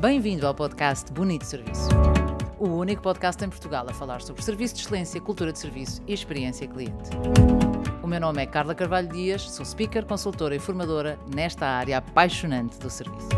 Bem-vindo ao podcast Bonito Serviço. O único podcast em Portugal a falar sobre serviço de excelência, cultura de serviço e experiência cliente. O meu nome é Carla Carvalho Dias, sou speaker, consultora e formadora nesta área apaixonante do serviço.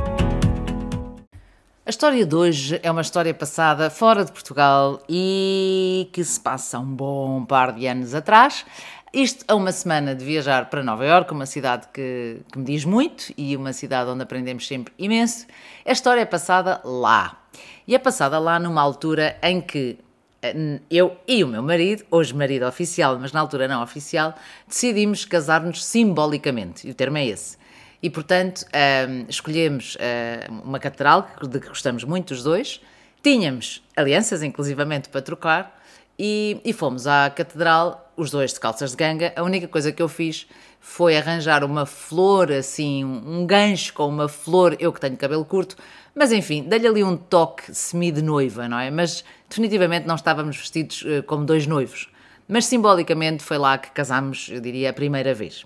A história de hoje é uma história passada fora de Portugal e que se passa um bom par de anos atrás. Isto a uma semana de viajar para Nova Iorque, uma cidade que, que me diz muito e uma cidade onde aprendemos sempre imenso. A história é passada lá. E é passada lá numa altura em que eh, eu e o meu marido, hoje marido oficial, mas na altura não oficial, decidimos casar-nos simbolicamente. E o termo é esse. E, portanto, um, escolhemos uh, uma catedral de que gostamos muito os dois. Tínhamos alianças, inclusivamente, para trocar. E, e, fomos à catedral, os dois de calças de ganga. A única coisa que eu fiz foi arranjar uma flor, assim, um gancho com uma flor, eu que tenho cabelo curto, mas enfim, dei-lhe ali um toque semi de noiva, não é? Mas definitivamente não estávamos vestidos uh, como dois noivos. Mas simbolicamente foi lá que casámos, eu diria, a primeira vez.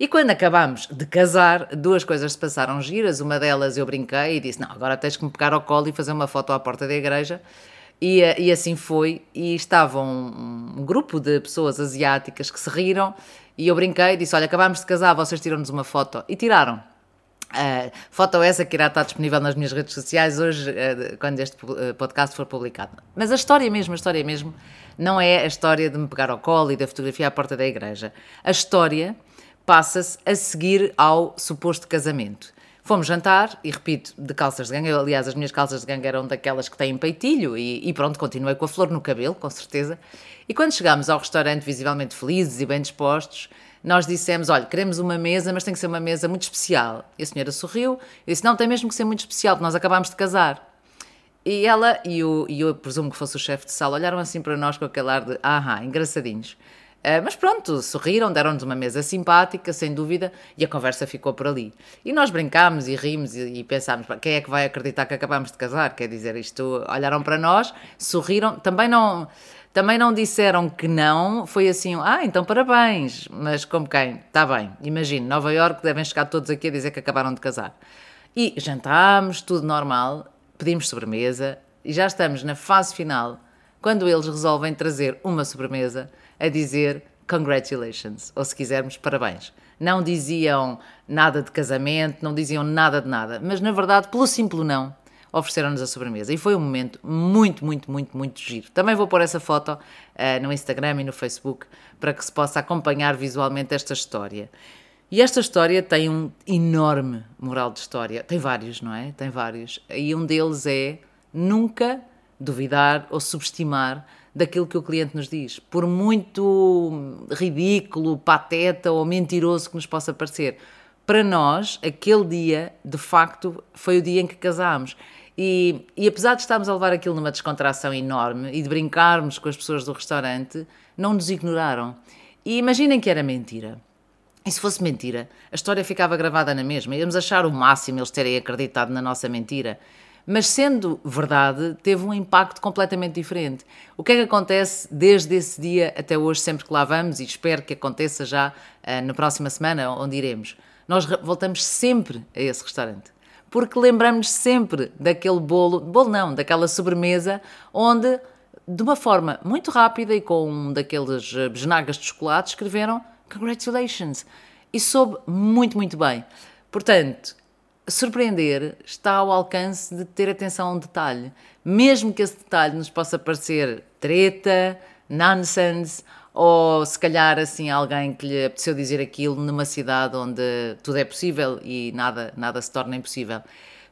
E quando acabámos de casar, duas coisas se passaram giras. Uma delas eu brinquei e disse: Não, agora tens que me pegar ao colo e fazer uma foto à porta da igreja. E, eh, e assim foi. E estava um, um, grupo de pessoas asiáticas que se riram. E eu brinquei e disse: Olha, acabámos de casar, vocês tiram-nos uma foto. E tiraram. Uh, foto essa que irá estar disponível nas minhas redes sociais hoje, uh, quando este podcast for publicado. Mas a história mesmo, a história mesmo, não é a história de me pegar ao colo e da fotografia à porta da igreja. A história passa-se a seguir ao suposto casamento. Fomos jantar, e repito, de calças de ganga. Aliás, as minhas calças de ganga eram daquelas que têm peitilho, e, e pronto, continuei com a flor no cabelo, com certeza. E quando chegámos ao restaurante, visivelmente felizes e bem dispostos, nós dissemos: Olha, queremos uma mesa, mas tem que ser uma mesa muito especial. E a senhora sorriu e disse: Não, tem mesmo que ser muito especial, nós acabámos de casar. E ela e, o, e eu presumo que fosse o chefe de sala olharam assim para nós com aquele ar de: Aham, engraçadinhos. Uh, mas pronto, sorriram, deram-nos uma mesa simpática, sem dúvida, e a conversa ficou por ali. E nós brincámos e rimos e, e pensámos, quem é que vai acreditar que acabámos de casar? Quer dizer, isto, olharam para nós, sorriram, também não, também não disseram que não, foi assim, ah, então parabéns, mas como quem? Está bem, imagino, Nova Iorque devem chegar todos aqui a dizer que acabaram de casar. E jantámos, tudo normal, pedimos sobremesa, e já estamos na fase final, quando eles resolvem trazer uma sobremesa a dizer congratulations, ou se quisermos, parabéns. Não diziam nada de casamento, não diziam nada de nada, mas na verdade, pelo simples não, ofereceram-nos a sobremesa. E foi um momento muito, muito, muito, muito giro. Também vou pôr essa foto uh, no Instagram e no Facebook para que se possa acompanhar visualmente esta história. E esta história tem um enorme moral de história. Tem vários, não é? Tem vários. E um deles é nunca duvidar ou subestimar daquilo que o cliente nos diz, por muito ridículo, pateta ou mentiroso que nos possa parecer. Para nós, aquele dia, de facto, foi o dia em que casámos. E, e apesar de estarmos a levar aquilo numa descontração enorme e de brincarmos com as pessoas do restaurante, não nos ignoraram. E imaginem que era mentira. E se fosse mentira, a história ficava gravada na mesma. Íamos achar o máximo eles terem acreditado na nossa mentira mas sendo verdade, teve um impacto completamente diferente. O que é que acontece desde esse dia até hoje, sempre que lá vamos, e espero que aconteça já uh, na próxima semana, onde iremos? Nós voltamos sempre a esse restaurante. Porque lembramos sempre daquele bolo, bolo não, daquela sobremesa, onde, de uma forma muito rápida e com um daqueles eh, besnagas de chocolate, escreveram Congratulations! E soube muito, muito bem. Portanto, surpreender está ao alcance de ter atenção a um detalhe. Mesmo que esse detalhe nos possa parecer treta, nonsense, ou se calhar assim alguém que lhe apeteceu dizer aquilo numa cidade onde tudo é possível e nada, nada se torna impossível.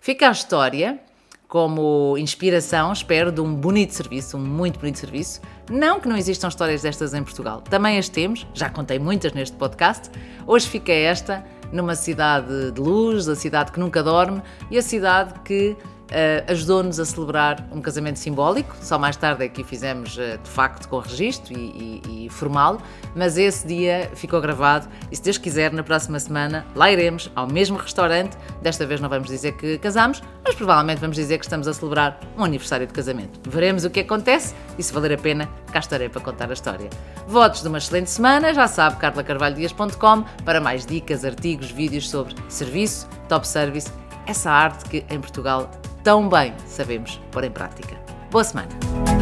Fica a história como inspiração, espero, de um bonito serviço, um muito bonito serviço. Não que não existam histórias destas em Portugal, também as temos, já contei muitas neste podcast. Hoje fica esta numa cidade de luz, a cidade que nunca dorme e a cidade que uh, ajudou-nos a celebrar um casamento simbólico. Só mais tarde é que fizemos uh, de facto com registro e, e, e, formal, mas esse dia ficou gravado e se Deus quiser, na próxima semana lá iremos ao mesmo restaurante. Desta vez não vamos dizer que casamos, mas provavelmente vamos dizer que estamos a celebrar um aniversário de casamento. Veremos o que acontece e se valer a pena, cá estarei para contar a história. Votos de uma excelente semana, já sabe, carlacarvalhodias.com para mais dicas, artigos, vídeos sobre serviço, top service, essa arte que em Portugal tão bem sabemos pôr em prática. Boa semana!